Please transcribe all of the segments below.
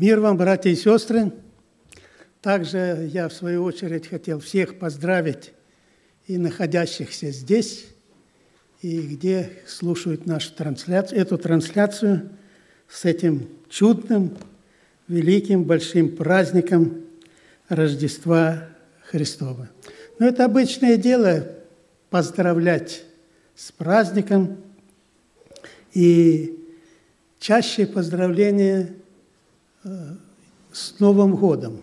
Мир вам, братья и сестры! Также я, в свою очередь, хотел всех поздравить и находящихся здесь, и где слушают нашу трансляцию, эту трансляцию с этим чудным, великим, большим праздником Рождества Христова. Но это обычное дело поздравлять с праздником, и чаще поздравления с Новым годом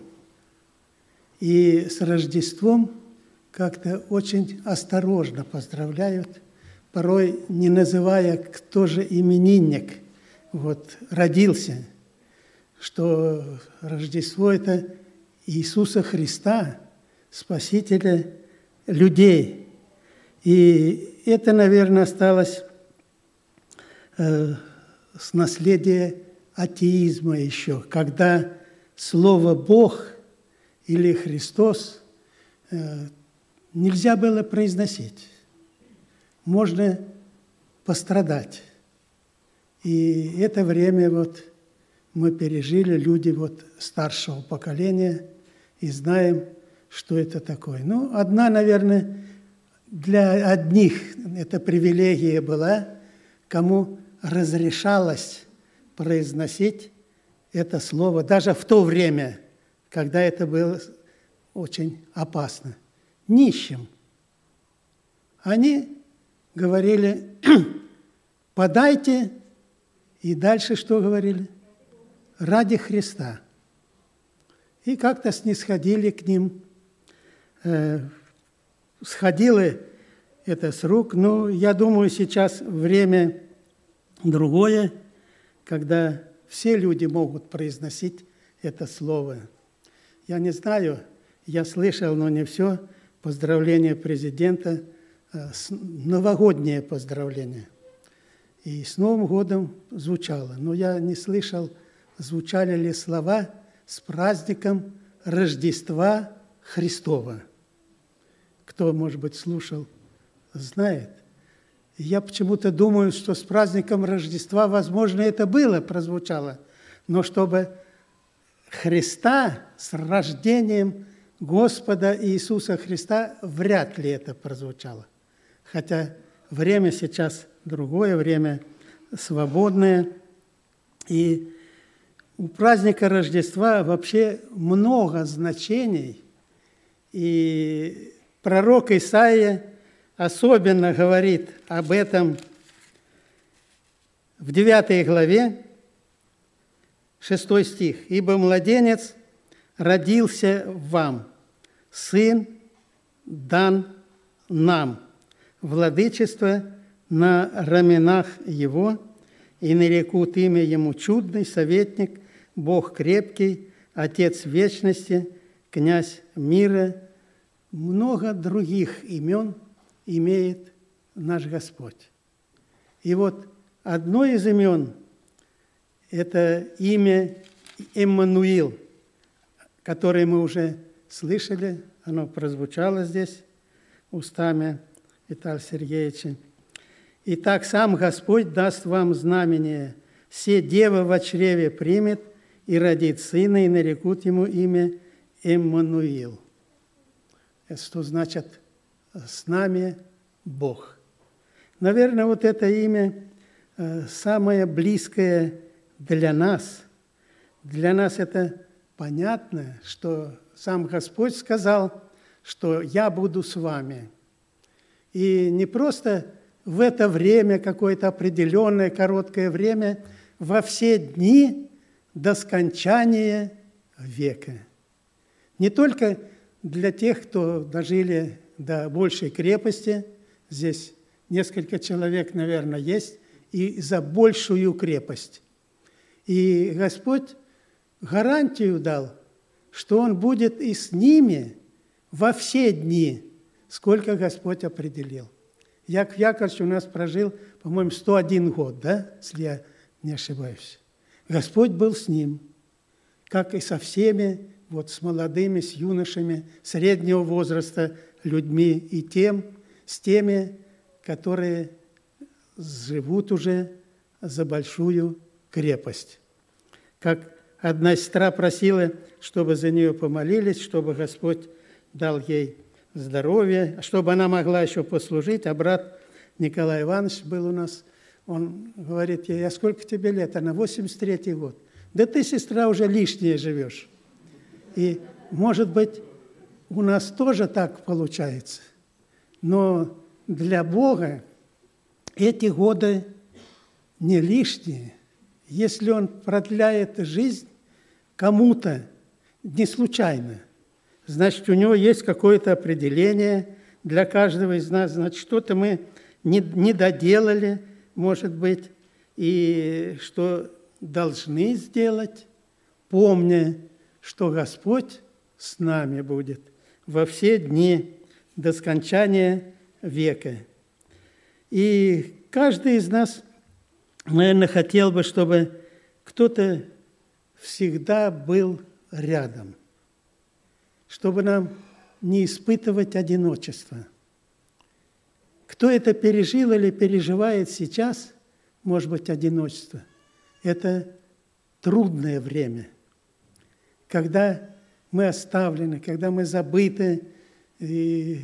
и с Рождеством как-то очень осторожно поздравляют, порой не называя, кто же именинник вот, родился, что Рождество – это Иисуса Христа, Спасителя людей. И это, наверное, осталось э, с наследия атеизма еще, когда слово «Бог» или «Христос» э, нельзя было произносить. Можно пострадать. И это время вот мы пережили, люди вот старшего поколения, и знаем, что это такое. Ну, одна, наверное, для одних эта привилегия была, кому разрешалось произносить это слово, даже в то время, когда это было очень опасно. Нищим. Они говорили, подайте, и дальше что говорили? Ради Христа. И как-то снисходили к ним, э, сходило это с рук. Но я думаю, сейчас время другое, когда все люди могут произносить это слово. Я не знаю, я слышал, но не все, поздравление президента, э, новогоднее поздравление. И с Новым годом звучало, но я не слышал, звучали ли слова с праздником Рождества Христова. Кто, может быть, слушал, знает. Я почему-то думаю, что с праздником Рождества, возможно, это было, прозвучало, но чтобы Христа с рождением Господа Иисуса Христа, вряд ли это прозвучало. Хотя время сейчас другое, время свободное. И у праздника Рождества вообще много значений. И пророк Исаия особенно говорит об этом в 9 главе, 6 стих. «Ибо младенец родился вам, сын дан нам, владычество на раменах его, и нарекут имя ему чудный советник, Бог крепкий, Отец вечности, князь мира». Много других имен – имеет наш Господь. И вот одно из имен – это имя Эммануил, которое мы уже слышали, оно прозвучало здесь устами Виталия Сергеевича. Итак, сам Господь даст вам знамение. Все дева в чреве примет и родит сына, и нарекут ему имя Эммануил. Это что значит с нами Бог. Наверное, вот это имя э, самое близкое для нас. Для нас это понятно, что сам Господь сказал, что я буду с вами. И не просто в это время, какое-то определенное короткое время, во все дни до скончания века. Не только для тех, кто дожили до большей крепости, здесь несколько человек, наверное, есть, и за большую крепость. И Господь гарантию дал, что Он будет и с ними во все дни, сколько Господь определил. Як Яковлевич у нас прожил, по-моему, 101 год, да, если я не ошибаюсь. Господь был с ним, как и со всеми, вот с молодыми, с юношами, среднего возраста людьми и тем, с теми, которые живут уже за большую крепость. Как одна сестра просила, чтобы за нее помолились, чтобы Господь дал ей здоровье, чтобы она могла еще послужить. А брат Николай Иванович был у нас, он говорит ей, а сколько тебе лет? Она 83 год. Да ты, сестра, уже лишнее живешь. И, может быть, у нас тоже так получается. Но для Бога эти годы не лишние. Если Он продляет жизнь кому-то не случайно, значит, у Него есть какое-то определение для каждого из нас, значит, что-то мы не, не доделали, может быть, и что должны сделать, помня, что Господь с нами будет во все дни до скончания века. И каждый из нас, наверное, хотел бы, чтобы кто-то всегда был рядом, чтобы нам не испытывать одиночество. Кто это пережил или переживает сейчас, может быть, одиночество, это трудное время, когда мы оставлены, когда мы забыты. И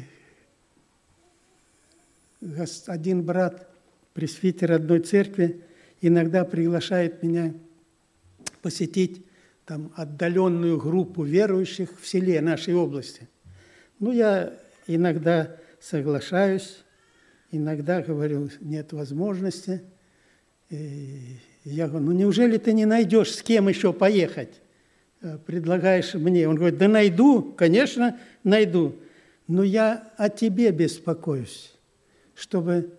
один брат, пресвитер одной церкви, иногда приглашает меня посетить там отдаленную группу верующих в селе нашей области. Ну, я иногда соглашаюсь, иногда говорю, нет возможности. И я говорю, ну неужели ты не найдешь, с кем еще поехать? Э, предлагаешь мне. Он говорит, да найду, конечно, найду. Но я о тебе беспокоюсь, чтобы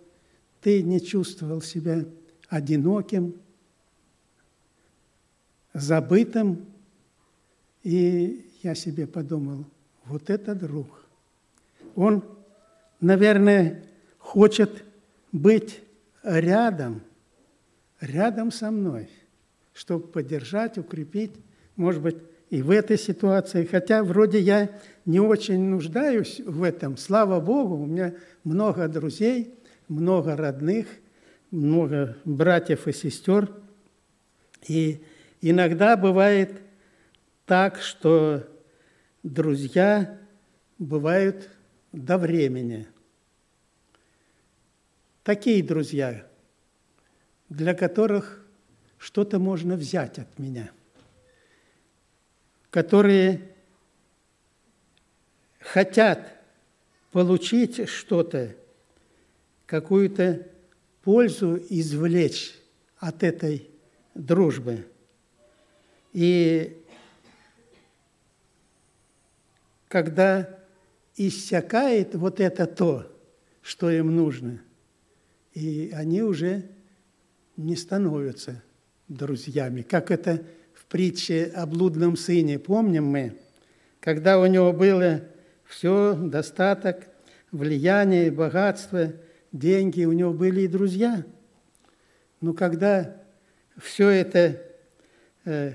ты не чувствовал себя одиноким, забытым. И я себе подумал, вот это друг. Он, наверное, хочет быть рядом, рядом со мной, чтобы поддержать, укрепить может быть, и в этой ситуации, хотя вроде я не очень нуждаюсь в этом, слава Богу, у меня много друзей, много родных, много братьев и сестер. И иногда бывает так, что друзья бывают до времени. Такие друзья, для которых что-то можно взять от меня – которые хотят получить что-то, какую-то пользу извлечь от этой дружбы. И когда иссякает вот это то, что им нужно, и они уже не становятся друзьями, как это притче о блудном сыне, помним мы, когда у него было все, достаток, влияние, богатство, деньги, у него были и друзья. Но когда все это э,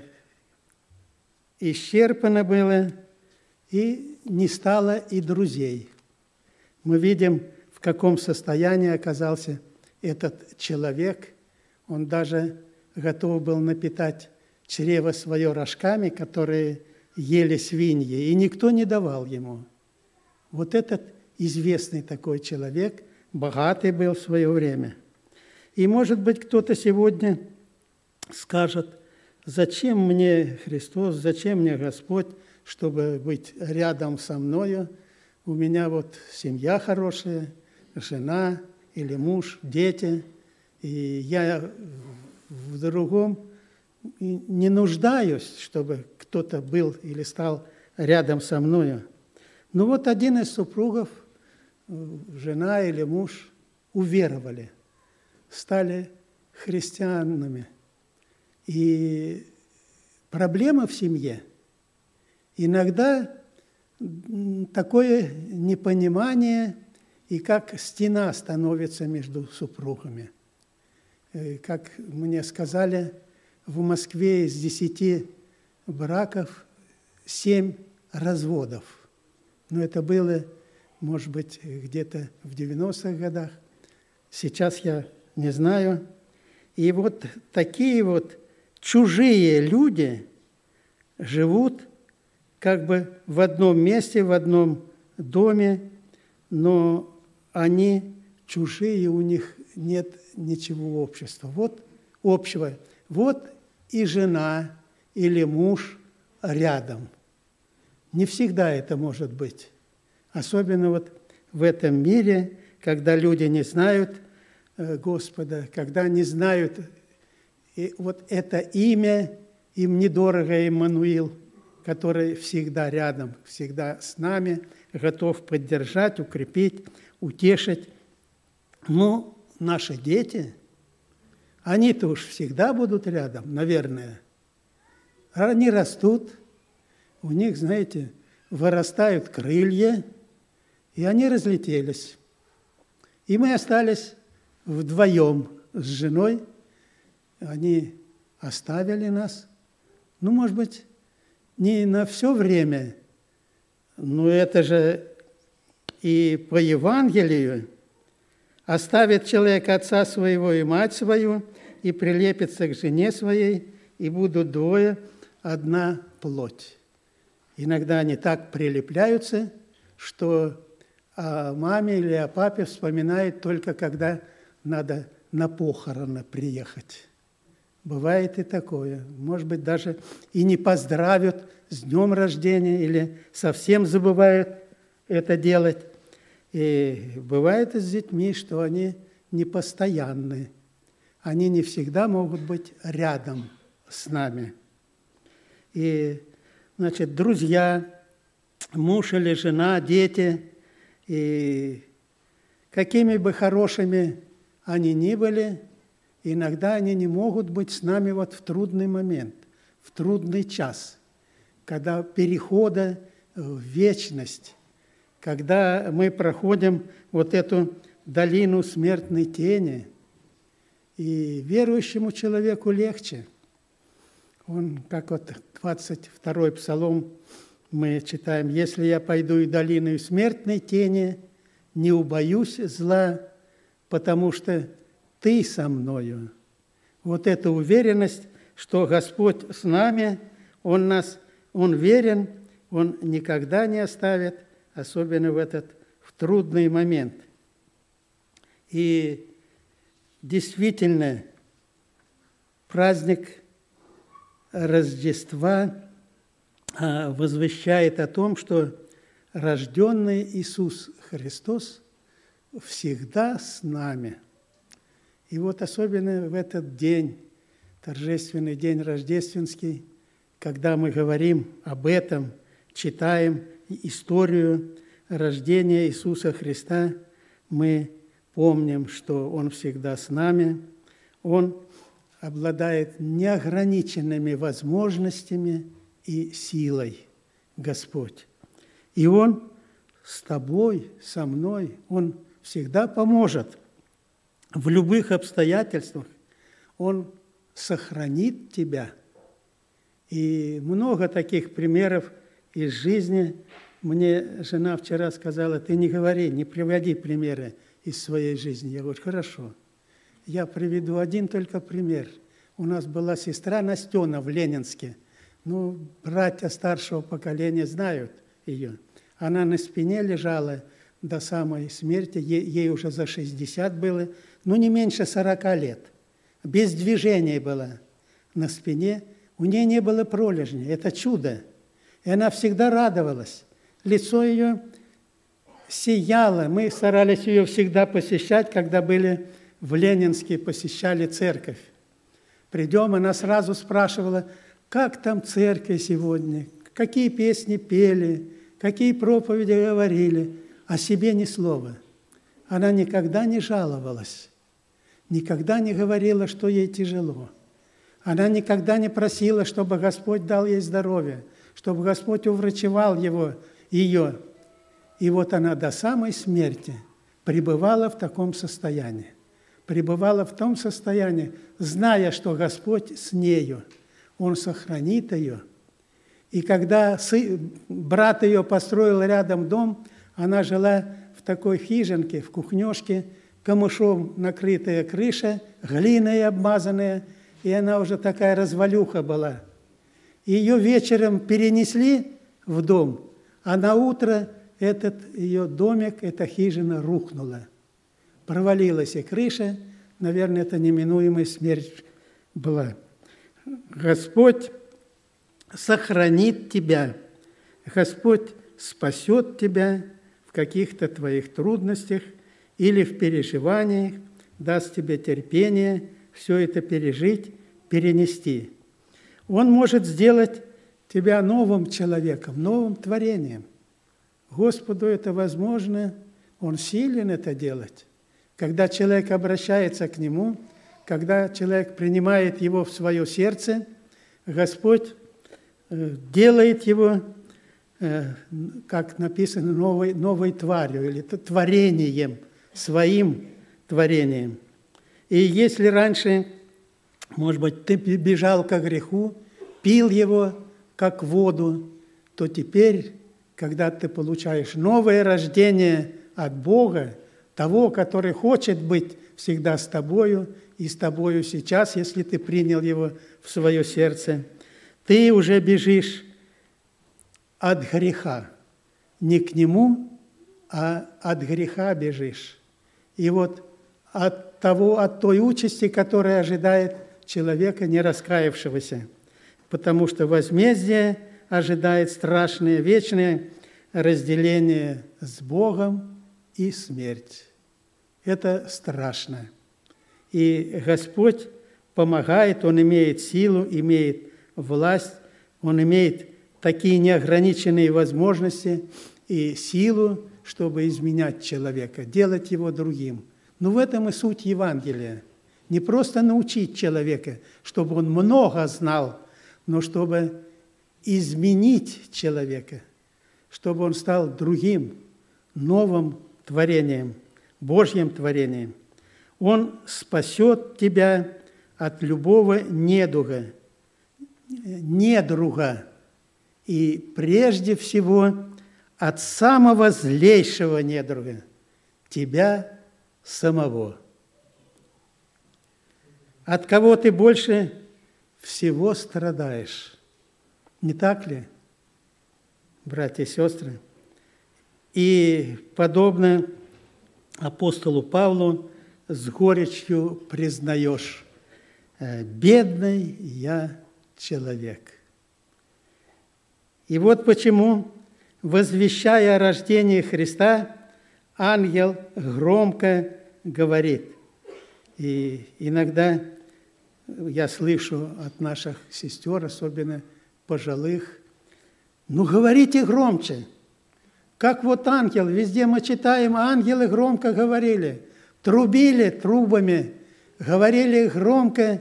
исчерпано было, и не стало и друзей. Мы видим, в каком состоянии оказался этот человек. Он даже готов был напитать чрево свое рожками, которые ели свиньи, и никто не давал ему. Вот этот известный такой человек, богатый был в свое время. И, может быть, кто-то сегодня скажет, зачем мне Христос, зачем мне Господь, чтобы быть рядом со мною. У меня вот семья хорошая, жена или муж, дети, и я в другом не нуждаюсь, чтобы кто-то был или стал рядом со мною. Но вот один из супругов, э, жена или муж, уверовали, стали христианами. И проблема в семье. Иногда такое непонимание и как стена становится между супругами. Э, как мне сказали, в Москве из десяти браков семь разводов. Но это было, может быть, где-то в 90-х годах. Сейчас я не знаю. И вот такие вот чужие люди живут как бы в одном месте, в одном доме, но они чужие, у них нет ничего общества. Вот общего. Вот и жена или муж рядом. Не всегда это может быть. Особенно вот в этом мире, когда люди не знают э, Господа, когда не знают и вот это имя, им недорого Иммануил, который всегда рядом, всегда с нами, готов поддержать, укрепить, утешить. Но наши дети, они-то уж всегда будут рядом, наверное. Они растут, у них, знаете, вырастают крылья, и они разлетелись. И мы остались вдвоем с женой. Они оставили нас. Ну, может быть, не на все время, но это же и по Евангелию оставит человек отца своего и мать свою, и прилепится к жене своей, и будут двое одна плоть. Иногда они так прилепляются, что о маме или о папе вспоминают только когда надо на похороны приехать. Бывает и такое. Может быть, даже и не поздравят с днем рождения или совсем забывают это делать. И бывает с детьми, что они непостоянны. Они не всегда могут быть рядом с нами. И, значит, друзья, муж или жена, дети, и какими бы хорошими они ни были, иногда они не могут быть с нами вот в трудный момент, в трудный час, когда перехода в вечность, когда мы проходим вот эту долину смертной тени, и верующему человеку легче. Он, как вот 22-й псалом мы читаем, «Если я пойду и долиной смертной тени, не убоюсь зла, потому что ты со мною». Вот эта уверенность, что Господь с нами, Он нас, Он верен, Он никогда не оставит, особенно в этот в трудный момент. И действительно, праздник Рождества а, возвещает о том, что рожденный Иисус Христос всегда с нами – и вот особенно в этот день, торжественный день рождественский, когда мы говорим об этом, читаем историю рождения Иисуса Христа, мы помним, что Он всегда с нами, Он обладает неограниченными возможностями и силой, Господь. И Он с тобой, со мной, Он всегда поможет – в любых обстоятельствах Он сохранит тебя. И много таких примеров из жизни. Мне жена вчера сказала, ты не говори, не приводи примеры из своей жизни. Я говорю, хорошо. Я приведу один только пример. У нас была сестра Настена в Ленинске. Ну, братья старшего поколения знают ее. Она на спине лежала до самой смерти, ей, ей уже за 60 было – ну не меньше 40 лет, без движения была на спине, у нее не было пролежня, это чудо. И она всегда радовалась. Лицо ее сияло. Мы старались ее всегда посещать, когда были в Ленинске, посещали церковь. Придем, она сразу спрашивала, как там церковь сегодня, какие песни пели, какие проповеди говорили, о себе ни слова. Она никогда не жаловалась никогда не говорила, что ей тяжело. Она никогда не просила, чтобы Господь дал ей здоровье, чтобы Господь уврачевал его, ее. И вот она до самой смерти пребывала в таком состоянии. Пребывала в том состоянии, зная, что Господь с нею, Он сохранит ее. И когда брат ее построил рядом дом, она жила в такой хижинке, в кухнешке – камышом накрытая крыша, глиной обмазанная, и она уже такая развалюха была. Ее вечером перенесли в дом, а на утро этот ее домик, эта хижина рухнула. Провалилась и крыша, наверное, это неминуемая смерть была. Господь сохранит тебя, Господь спасет тебя в каких-то твоих трудностях или в переживаниях, даст тебе терпение все это пережить, перенести. Он может сделать тебя новым человеком, новым творением. Господу это возможно, Он силен это делать. Когда человек обращается к Нему, когда человек принимает Его в свое сердце, Господь э, делает его, э, как написано, новой, новой тварью или творением, своим творением. И если раньше, может быть, ты бежал к греху, пил его, как воду, то теперь, когда ты получаешь новое рождение от Бога, того, который хочет быть всегда с тобою и с тобою сейчас, если ты принял его в свое сердце, ты уже бежишь от греха. Не к нему, а от греха бежишь. И вот от того, от той участи, которая ожидает человека, не раскаявшегося – потому что возмездие ожидает страшное вечное разделение с Богом и смерть. Это страшно. И Господь помогает, Он имеет силу, имеет власть, Он имеет такие неограниченные возможности и силу, чтобы изменять человека, делать его другим. Но в этом и суть Евангелия. Не просто научить человека, чтобы он много знал но чтобы изменить человека, чтобы он стал другим, новым творением, Божьим творением. Он спасет тебя от любого недуга, недруга, и прежде всего от самого злейшего недруга, тебя самого. От кого ты больше всего страдаешь. Не так ли, братья и сестры? И подобно апостолу Павлу с горечью признаешь, «Э, бедный я человек. И вот почему, возвещая о рождении Христа, ангел громко говорит. И иногда я слышу от наших сестер, особенно пожилых, ну говорите громче. Как вот ангел, везде мы читаем, ангелы громко говорили, трубили трубами, говорили громко,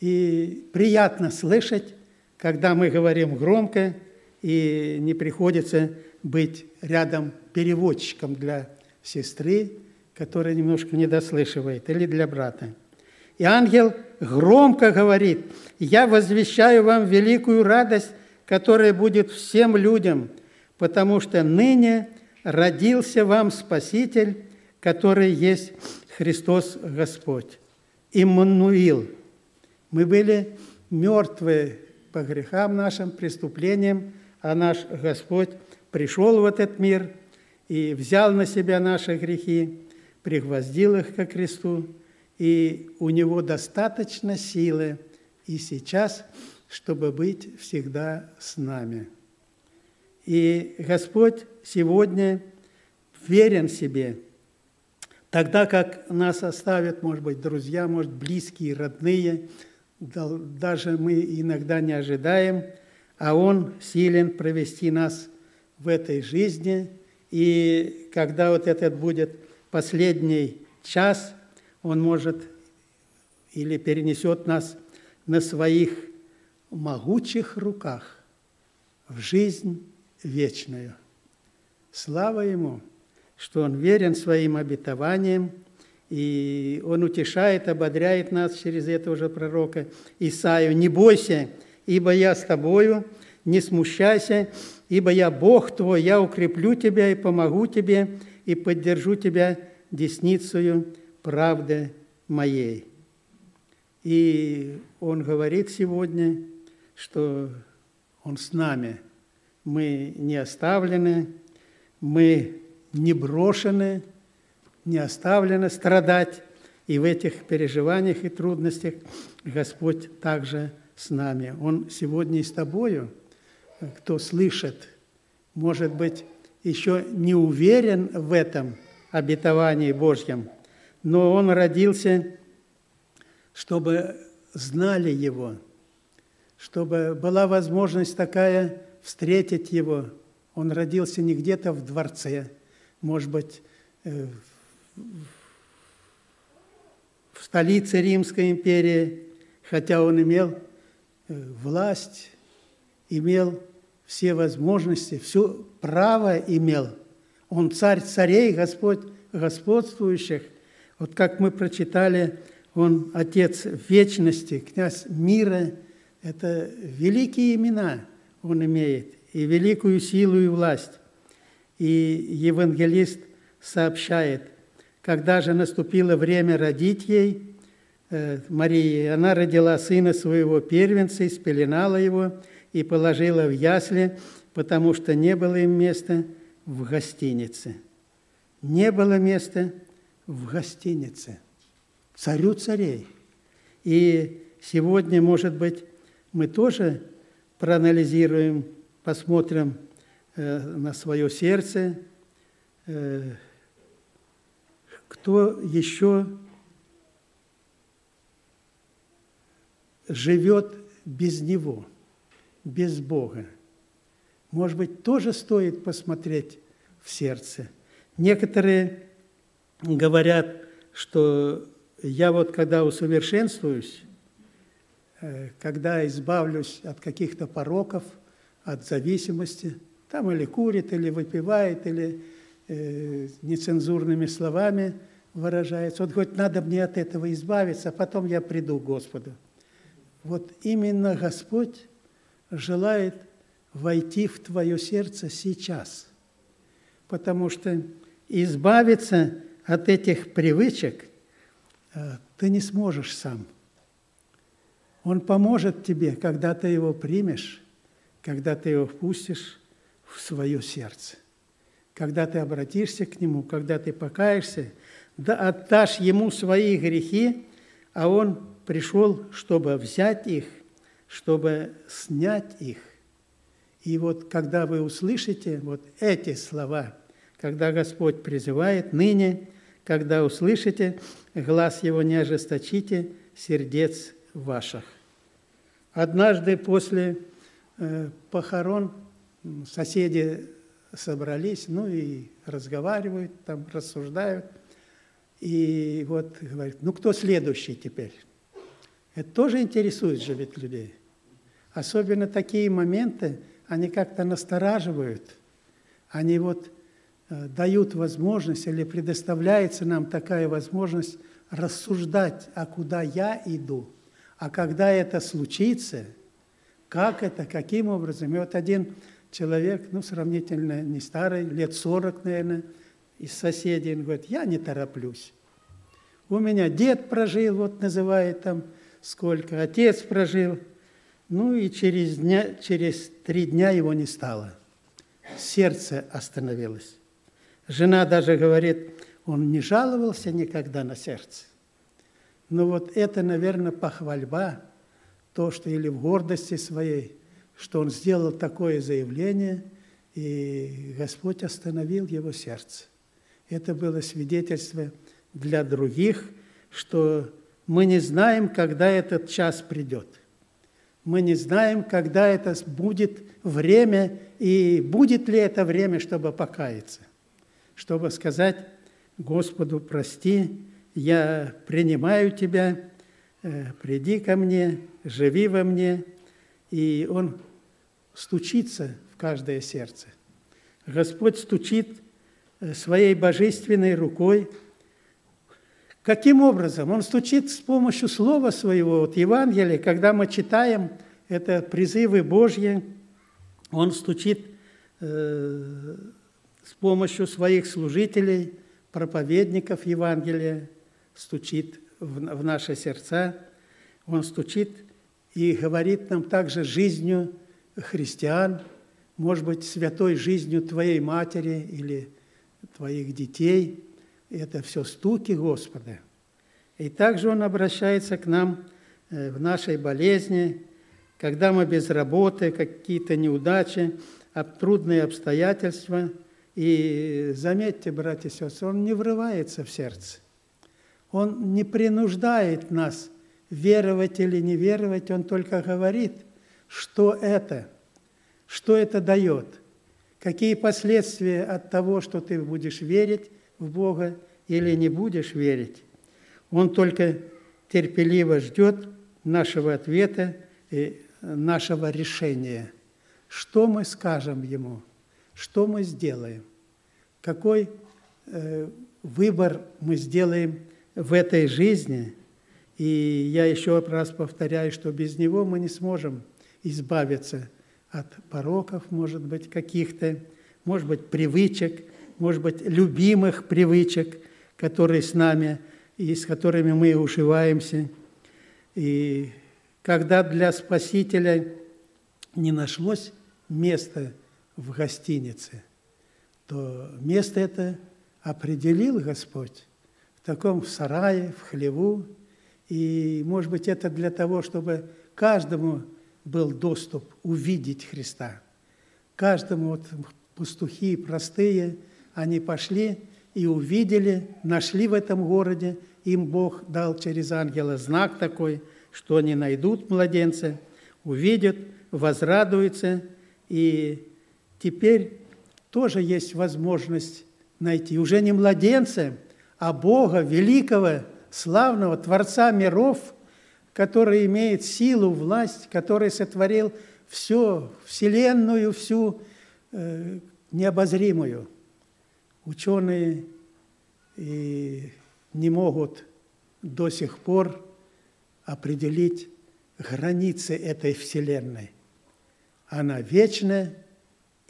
и приятно слышать, когда мы говорим громко, и не приходится быть рядом переводчиком для сестры, которая немножко недослышивает, или для брата. И ангел громко говорит, «Я возвещаю вам великую радость, которая будет всем людям, потому что ныне родился вам Спаситель, который есть Христос Господь». Иммануил. Мы были мертвы по грехам нашим, преступлениям, а наш Господь пришел в этот мир и взял на себя наши грехи, пригвоздил их ко кресту, и у него достаточно силы и сейчас, чтобы быть всегда с нами. И Господь сегодня верен себе, тогда как нас оставят, может быть, друзья, может, близкие, родные, даже мы иногда не ожидаем, а Он силен провести нас в этой жизни. И когда вот этот будет последний час – он может или перенесет нас на своих могучих руках в жизнь вечную. Слава Ему, что Он верен своим обетованиям, и Он утешает, ободряет нас через этого же пророка Исаию. «Не бойся, ибо я с тобою, не смущайся, ибо я Бог твой, я укреплю тебя и помогу тебе, и поддержу тебя десницею правды моей. И он говорит сегодня, что Он с нами. Мы не оставлены, мы не брошены, не оставлены страдать. И в этих переживаниях и трудностях Господь также с нами. Он сегодня и с тобою, кто слышит, может быть, еще не уверен в этом обетовании Божьем, но он родился, чтобы знали его, чтобы была возможность такая встретить его. Он родился не где-то в дворце, может быть, э, в столице Римской империи, хотя он имел э, власть, имел все возможности, все право имел. Он царь царей, Господь господствующих. Вот как мы прочитали, он отец вечности, князь мира. Это великие имена он имеет, и великую силу и власть. И евангелист сообщает, когда же наступило время родить ей, э, Марии, она родила сына своего первенца, и спеленала его, и положила в ясли, потому что не было им места в гостинице. Не было места в гостинице. Царю царей. И сегодня, может быть, мы тоже проанализируем, посмотрим э, на свое сердце, э, кто еще живет без Него – без Бога. Может быть, тоже стоит посмотреть в сердце. Некоторые говорят, что я вот когда усовершенствуюсь, э, когда избавлюсь от каких-то пороков, от зависимости, там или курит, или выпивает, или э, нецензурными словами выражается. Вот хоть надо мне от этого избавиться, а потом я приду к Господу. Вот именно Господь желает войти в твое сердце сейчас, потому что избавиться от этих привычек э, ты не сможешь сам. Он поможет тебе, когда ты его примешь, когда ты его впустишь в свое сердце, когда ты обратишься к нему, когда ты покаешься, да отдашь ему свои грехи, а он пришел, чтобы взять их чтобы снять их. И вот когда вы услышите вот эти слова, когда Господь призывает ныне, когда услышите, глаз Его не ожесточите, сердец ваших. Однажды после э, похорон соседи собрались, ну и разговаривают, там рассуждают. И вот говорит, ну кто следующий теперь? Это тоже интересует же ведь людей. Особенно такие моменты, они как-то настораживают. Они вот дают возможность или предоставляется нам такая возможность рассуждать, а куда я иду, а когда это случится, как это, каким образом. И вот один человек, ну, сравнительно не старый, лет 40, наверное, из соседей, он говорит, я не тороплюсь. У меня дед прожил, вот называет там сколько, отец прожил – ну и через, дня, через три дня его не стало. Сердце остановилось. Жена даже говорит, он не жаловался никогда на сердце. Но вот это, наверное, похвальба, то, что или в гордости своей, что он сделал такое заявление, и Господь остановил его сердце. Это было свидетельство для других, что мы не знаем, когда этот час придет – мы не знаем, когда это будет время, и будет ли это время, чтобы покаяться, чтобы сказать Господу, прости, я принимаю Тебя, э, приди ко мне, живи во мне. И Он стучится в каждое сердце. Господь стучит э, своей божественной рукой. Каким образом? Он стучит с помощью Слова Своего, вот Евангелия, когда мы читаем, это призывы Божьи, он стучит э, с помощью своих служителей, проповедников Евангелия, стучит в, наши сердца, он стучит и говорит нам также жизнью христиан, может быть, святой жизнью твоей матери или твоих детей. Это все стуки Господа. И также Он обращается к нам э, в нашей болезни, когда мы без работы, какие-то неудачи, трудные обстоятельства. И заметьте, братья и сестры, Он не врывается в сердце. Он не принуждает нас веровать или не веровать, Он только говорит, что это, что это дает, какие последствия от того, что ты будешь верить в Бога или не будешь верить. Он только терпеливо ждет нашего ответа и нашего решения. Что мы скажем Ему? Что мы сделаем? Какой э, выбор мы сделаем в этой жизни? И я еще раз повторяю, что без Него мы не сможем избавиться от пороков, может быть, каких-то, может быть, привычек, может быть, любимых привычек, которые с нами и с которыми мы уживаемся. И когда для Спасителя не нашлось места в гостинице, то место это определил Господь в таком сарае, в хлеву. И, может быть, это для того, чтобы каждому был доступ увидеть Христа. Каждому вот пастухи простые, они пошли и увидели, нашли в этом городе, им Бог дал через ангела знак такой, что они найдут младенца, увидят, возрадуются, и теперь тоже есть возможность найти уже не младенца, а Бога, великого, славного Творца миров – который имеет силу, власть, который сотворил все, Вселенную, всю э, необозримую. Ученые и не могут до сих пор определить границы этой Вселенной. Она вечна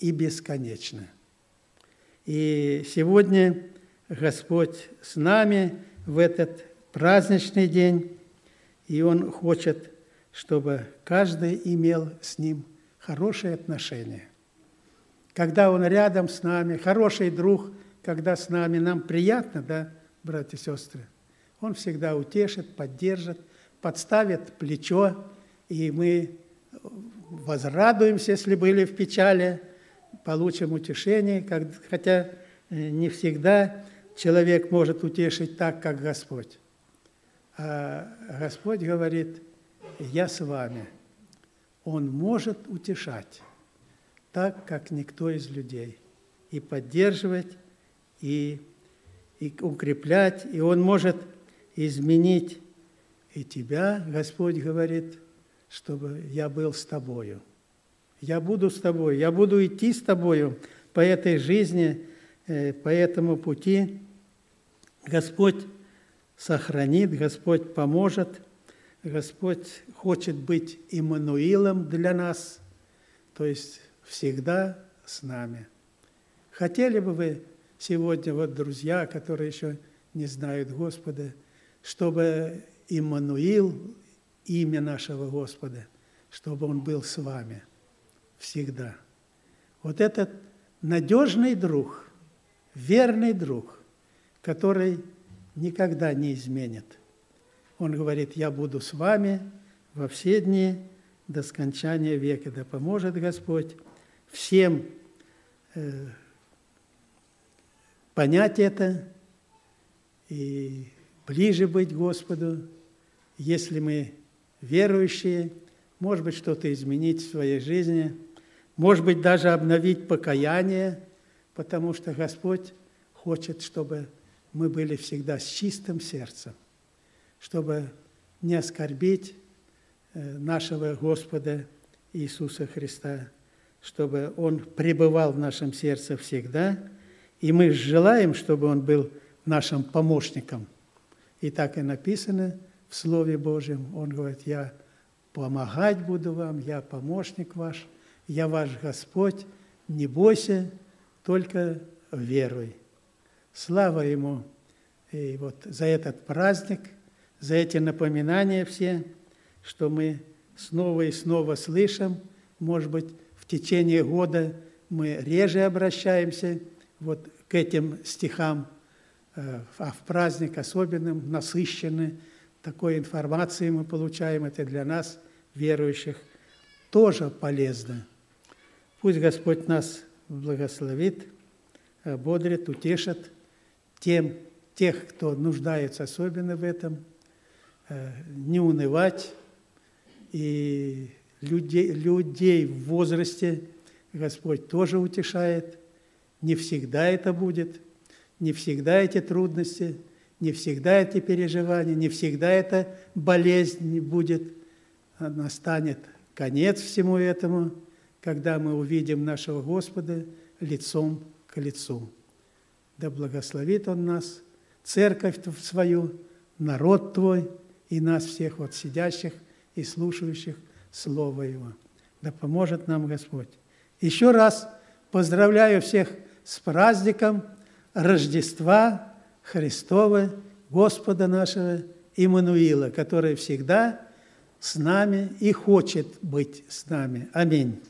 и бесконечна. И сегодня Господь с нами в этот праздничный день и Он хочет, чтобы каждый имел с Ним хорошие отношения. Когда Он рядом с нами, хороший друг, когда с нами, нам приятно, да, братья и сестры? Он всегда утешит, поддержит, подставит плечо, и мы возрадуемся, если были в печали, получим утешение, хотя э, не всегда человек может утешить так, как Господь. А Господь говорит, я с вами. Он может утешать так, как никто из людей, и поддерживать, и, и укреплять, и Он может изменить и тебя, Господь говорит, чтобы я был с тобою. Я буду с тобой, я буду идти с тобою по этой жизни, э, по этому пути. Господь сохранит, Господь поможет. Господь хочет быть Иммануилом для нас, то есть всегда с нами. Хотели бы вы сегодня, вот друзья, которые еще не знают Господа, чтобы Иммануил, имя нашего Господа, чтобы Он был с вами всегда. Вот этот надежный друг, верный друг, который никогда не изменит. Он говорит, я буду с вами во все дни до скончания века. Да поможет Господь всем э, понять это и ближе быть Господу, если мы верующие, может быть, что-то изменить в своей жизни, может быть, даже обновить покаяние, потому что Господь хочет, чтобы мы были всегда с чистым сердцем, чтобы не оскорбить э, нашего Господа Иисуса Христа, чтобы Он пребывал в нашем сердце всегда, и мы желаем, чтобы Он был нашим помощником. И так и написано в Слове Божьем. Он говорит, я помогать буду вам, я помощник ваш, я ваш Господь, не бойся, только веруй. Слава Ему и вот за этот праздник, за эти напоминания все, что мы снова и снова слышим, может быть, в течение года мы реже обращаемся вот к этим стихам, э, а в праздник особенным насыщены такой информацией мы получаем. Это для нас, верующих, тоже полезно. Пусть Господь нас благословит, бодрит, утешит тем, тех, кто нуждается особенно в этом, э, не унывать и людей, людей в возрасте Господь тоже утешает. Не всегда это будет, не всегда эти трудности, не всегда эти переживания, не всегда эта болезнь будет. Настанет конец всему этому, когда мы увидим нашего Господа лицом к лицу. Да благословит Он нас, церковь свою, народ Твой и нас всех вот сидящих и слушающих – Слово Его. Да поможет нам Господь. Еще раз поздравляю всех с праздником Рождества Христова, Господа нашего Иммануила, который всегда с нами и хочет быть с нами. Аминь.